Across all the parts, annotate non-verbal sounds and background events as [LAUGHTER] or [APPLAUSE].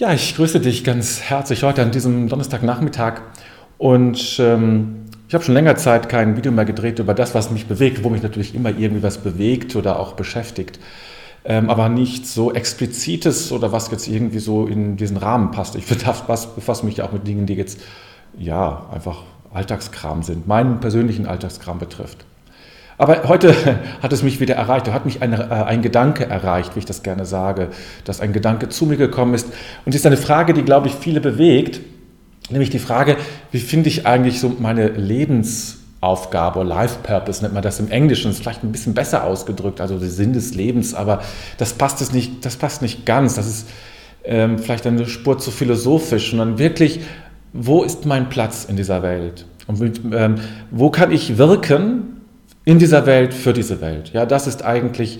Ja, ich grüße dich ganz herzlich heute an diesem Donnerstagnachmittag. Und ähm, ich habe schon länger Zeit kein Video mehr gedreht über das, was mich bewegt, wo mich natürlich immer irgendwie was bewegt oder auch beschäftigt. Ähm, aber nicht so explizites oder was jetzt irgendwie so in diesen Rahmen passt. Ich befasse mich ja auch mit Dingen, die jetzt ja einfach Alltagskram sind, meinen persönlichen Alltagskram betrifft. Aber heute [LAUGHS] hat es mich wieder erreicht. Da hat mich ein, äh, ein Gedanke erreicht, wie ich das gerne sage, dass ein Gedanke zu mir gekommen ist. Und es ist eine Frage, die, glaube ich, viele bewegt. Nämlich die Frage, wie finde ich eigentlich so meine Lebensaufgabe, Life Purpose nennt man das im Englischen, ist vielleicht ein bisschen besser ausgedrückt, also der Sinn des Lebens, aber das passt, es nicht, das passt nicht ganz. Das ist ähm, vielleicht eine Spur zu philosophisch, sondern wirklich, wo ist mein Platz in dieser Welt? Und ähm, wo kann ich wirken, in dieser Welt, für diese Welt. Ja, das ist eigentlich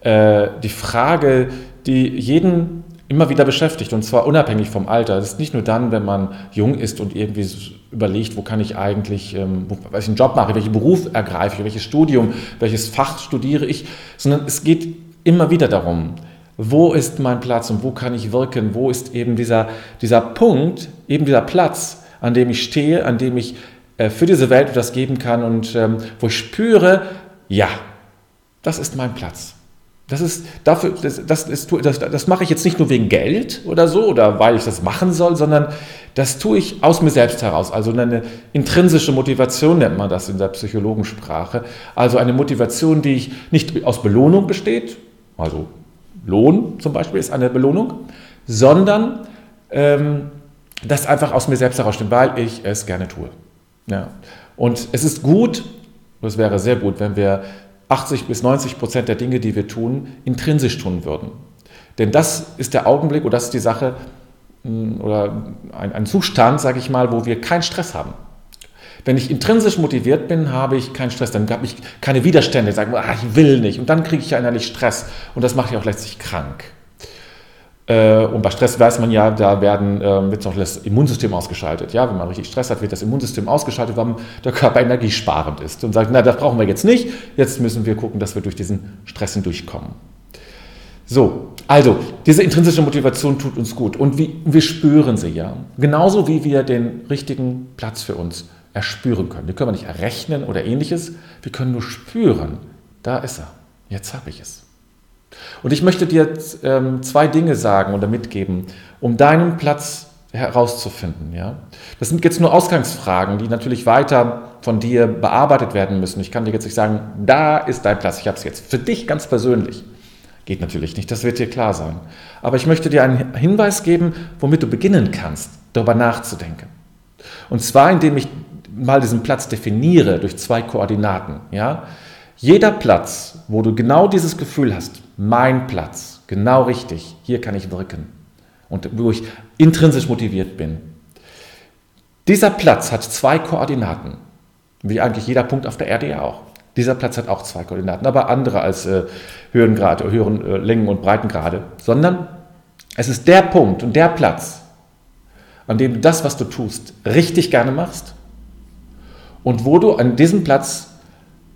äh, die Frage, die jeden immer wieder beschäftigt und zwar unabhängig vom Alter. Das ist nicht nur dann, wenn man jung ist und irgendwie überlegt, wo kann ich eigentlich, ähm, welchen Job mache, welchen Beruf ergreife ich, welches Studium, welches Fach studiere ich, sondern es geht immer wieder darum, wo ist mein Platz und wo kann ich wirken, wo ist eben dieser, dieser Punkt, eben dieser Platz, an dem ich stehe, an dem ich für diese Welt etwas geben kann und ähm, wo ich spüre, ja, das ist mein Platz. Das ist dafür, das, das, ist, das, das mache ich jetzt nicht nur wegen Geld oder so oder weil ich das machen soll, sondern das tue ich aus mir selbst heraus. Also eine intrinsische Motivation nennt man das in der Psychologensprache. Also eine Motivation, die ich nicht aus Belohnung besteht, also Lohn zum Beispiel ist eine Belohnung, sondern ähm, das einfach aus mir selbst heraussteht, weil ich es gerne tue. Ja. Und es ist gut, es wäre sehr gut, wenn wir 80 bis 90 Prozent der Dinge, die wir tun, intrinsisch tun würden. Denn das ist der Augenblick oder das ist die Sache mm, oder ein, ein Zustand, sage ich mal, wo wir keinen Stress haben. Wenn ich intrinsisch motiviert bin, habe ich keinen Stress, dann habe ich keine Widerstände, sagen, ah, ich will nicht und dann kriege ich ja innerlich Stress und das macht ja auch letztlich krank. Äh, und bei Stress weiß man ja, da werden, äh, wird noch das Immunsystem ausgeschaltet. Ja, wenn man richtig Stress hat, wird das Immunsystem ausgeschaltet, weil der Körper energiesparend ist und sagt, na, das brauchen wir jetzt nicht. Jetzt müssen wir gucken, dass wir durch diesen Stress hindurchkommen. So, also diese intrinsische Motivation tut uns gut und wie, wir spüren sie ja. Genauso wie wir den richtigen Platz für uns erspüren können. Die können wir nicht errechnen oder ähnliches. Wir können nur spüren, da ist er. Jetzt habe ich es. Und ich möchte dir ähm, zwei Dinge sagen oder mitgeben, um deinen Platz herauszufinden. Ja? Das sind jetzt nur Ausgangsfragen, die natürlich weiter von dir bearbeitet werden müssen. Ich kann dir jetzt nicht sagen, da ist dein Platz, ich habe es jetzt. Für dich ganz persönlich. Geht natürlich nicht, das wird dir klar sein. Aber ich möchte dir einen Hinweis geben, womit du beginnen kannst, darüber nachzudenken. Und zwar, indem ich mal diesen Platz definiere durch zwei Koordinaten. Ja? Jeder Platz, wo du genau dieses Gefühl hast, mein Platz, genau richtig, hier kann ich wirken und wo ich intrinsisch motiviert bin. Dieser Platz hat zwei Koordinaten, wie eigentlich jeder Punkt auf der Erde ja auch. Dieser Platz hat auch zwei Koordinaten, aber andere als äh, Höhengrade, höheren äh, Längen- und Breitengrade, sondern es ist der Punkt und der Platz, an dem du das, was du tust, richtig gerne machst und wo du an diesem Platz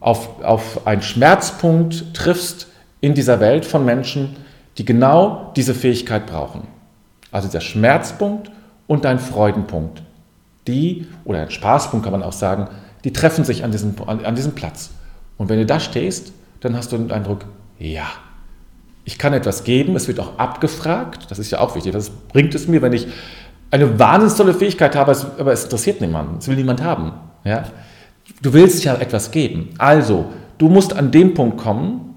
auf, auf einen Schmerzpunkt triffst in dieser Welt von Menschen, die genau diese Fähigkeit brauchen. Also der Schmerzpunkt und dein Freudenpunkt. Die, oder ein Spaßpunkt kann man auch sagen, die treffen sich an diesem, an, an diesem Platz. Und wenn du da stehst, dann hast du den Eindruck, ja, ich kann etwas geben, es wird auch abgefragt, das ist ja auch wichtig. Was bringt es mir, wenn ich eine wahnsinnig tolle Fähigkeit habe, aber es interessiert niemanden, es will niemand haben. Ja? Du willst ja etwas geben. Also, du musst an dem Punkt kommen,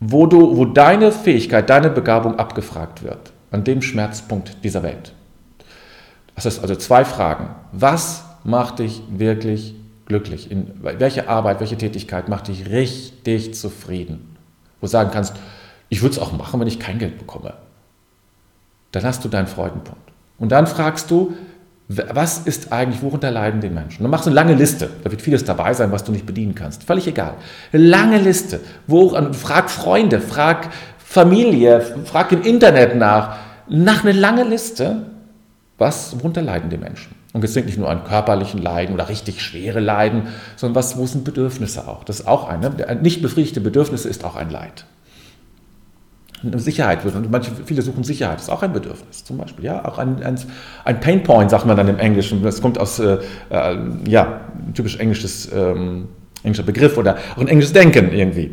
wo, du, wo deine Fähigkeit, deine Begabung abgefragt wird. An dem Schmerzpunkt dieser Welt. Das ist also zwei Fragen. Was macht dich wirklich glücklich? In welche Arbeit, welche Tätigkeit macht dich richtig zufrieden? Wo du sagen kannst, ich würde es auch machen, wenn ich kein Geld bekomme. Dann hast du deinen Freudenpunkt. Und dann fragst du, was ist eigentlich, worunter leiden die Menschen? Du machst eine lange Liste, da wird vieles dabei sein, was du nicht bedienen kannst. Völlig egal. Eine lange Liste. Wo, frag Freunde, frag Familie, frag im Internet nach. Nach einer langen Liste, was, worunter leiden die Menschen? Und es sind nicht nur an körperlichen Leiden oder richtig schwere Leiden, sondern was, wo sind Bedürfnisse auch? Das ist auch ein, ne? nicht befriedigte Bedürfnisse ist auch ein Leid. Sicherheit wird. Und manche, viele suchen Sicherheit, das ist auch ein Bedürfnis zum Beispiel. Ja, auch ein, ein, ein Painpoint, sagt man dann im Englischen. Das kommt aus, äh, äh, ja, typisch englisches, ähm, englischer Begriff oder auch ein englisches Denken irgendwie.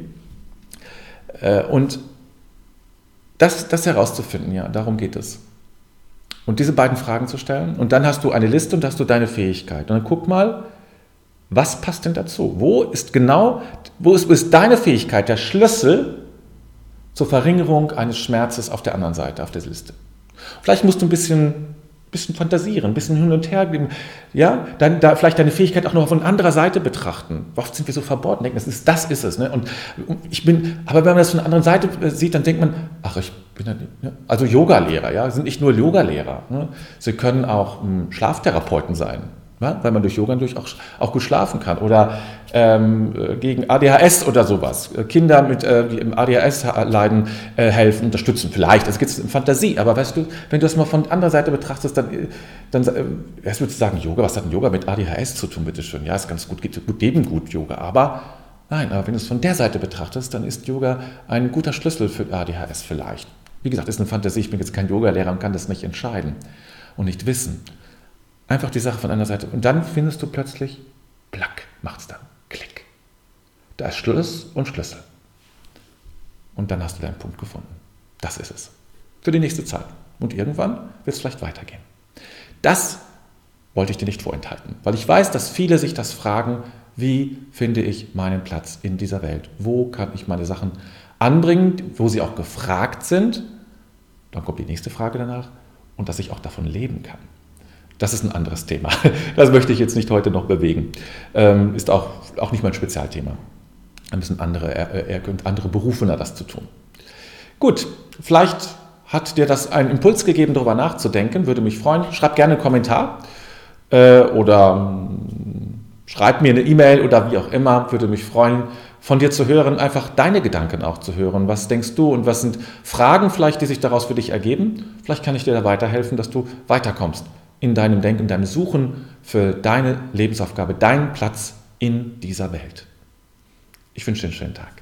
Äh, und das, das herauszufinden, ja, darum geht es. Und diese beiden Fragen zu stellen. Und dann hast du eine Liste und hast du deine Fähigkeit. Und dann guck mal, was passt denn dazu? Wo ist genau, wo ist, wo ist deine Fähigkeit, der Schlüssel zur Verringerung eines Schmerzes auf der anderen Seite, auf der Liste? Vielleicht musst du ein bisschen, bisschen fantasieren, ein bisschen hin und her geben, ja, dann da vielleicht deine Fähigkeit auch noch von anderer Seite betrachten. Oft sind wir so verbohrt und denken, das ist, das ist es. Ne? Und ich bin, aber wenn man das von der anderen Seite sieht, dann denkt man, ach, ich bin ja, ne? also Yogalehrer, ja, sind nicht nur Yogalehrer. Ne? Sie können auch um, Schlaftherapeuten sein. Ja, weil man durch Yoga natürlich auch, auch gut schlafen kann. Oder ähm, gegen ADHS oder sowas. Kinder, mit, äh, die im ADHS leiden, äh, helfen, unterstützen. Vielleicht, das gibt es in Fantasie. Aber weißt du, wenn du das mal von der anderen Seite betrachtest, dann, dann äh, erst würdest du sagen, Yoga, was hat denn Yoga mit ADHS zu tun, bitteschön? Ja, ist ganz gut, geht gut eben gut Yoga. Aber nein, aber wenn du es von der Seite betrachtest, dann ist Yoga ein guter Schlüssel für ADHS vielleicht. Wie gesagt, ist eine Fantasie, ich bin jetzt kein Yogalehrer und kann das nicht entscheiden und nicht wissen. Einfach die Sache von einer Seite. Und dann findest du plötzlich, plack, macht es dann, klick. Da ist Schluss und Schlüssel. Und dann hast du deinen Punkt gefunden. Das ist es. Für die nächste Zeit. Und irgendwann wird es vielleicht weitergehen. Das wollte ich dir nicht vorenthalten, weil ich weiß, dass viele sich das fragen, wie finde ich meinen Platz in dieser Welt? Wo kann ich meine Sachen anbringen, wo sie auch gefragt sind? Dann kommt die nächste Frage danach und dass ich auch davon leben kann. Das ist ein anderes Thema. [LAUGHS] Das möchte ich jetzt nicht heute noch bewegen. Ähm, ist auch, auch nicht mein Spezialthema. Da müssen andere, er, andere Berufe das zu tun. Gut, vielleicht hat dir das einen Impuls gegeben, darüber nachzudenken. Würde mich freuen. Schreib gerne einen Kommentar äh, oder ähm, schreib mir eine E-Mail oder wie auch immer. Würde mich freuen, von dir zu hören, einfach deine Gedanken auch zu hören. Was denkst du und was sind Fragen vielleicht, die sich daraus für dich ergeben? Vielleicht kann ich dir da weiterhelfen, dass du weiterkommst in deinem Denken, in deinem Suchen für deine Lebensaufgabe, deinen Platz in dieser Welt. Ich wünsche dir einen schönen Tag.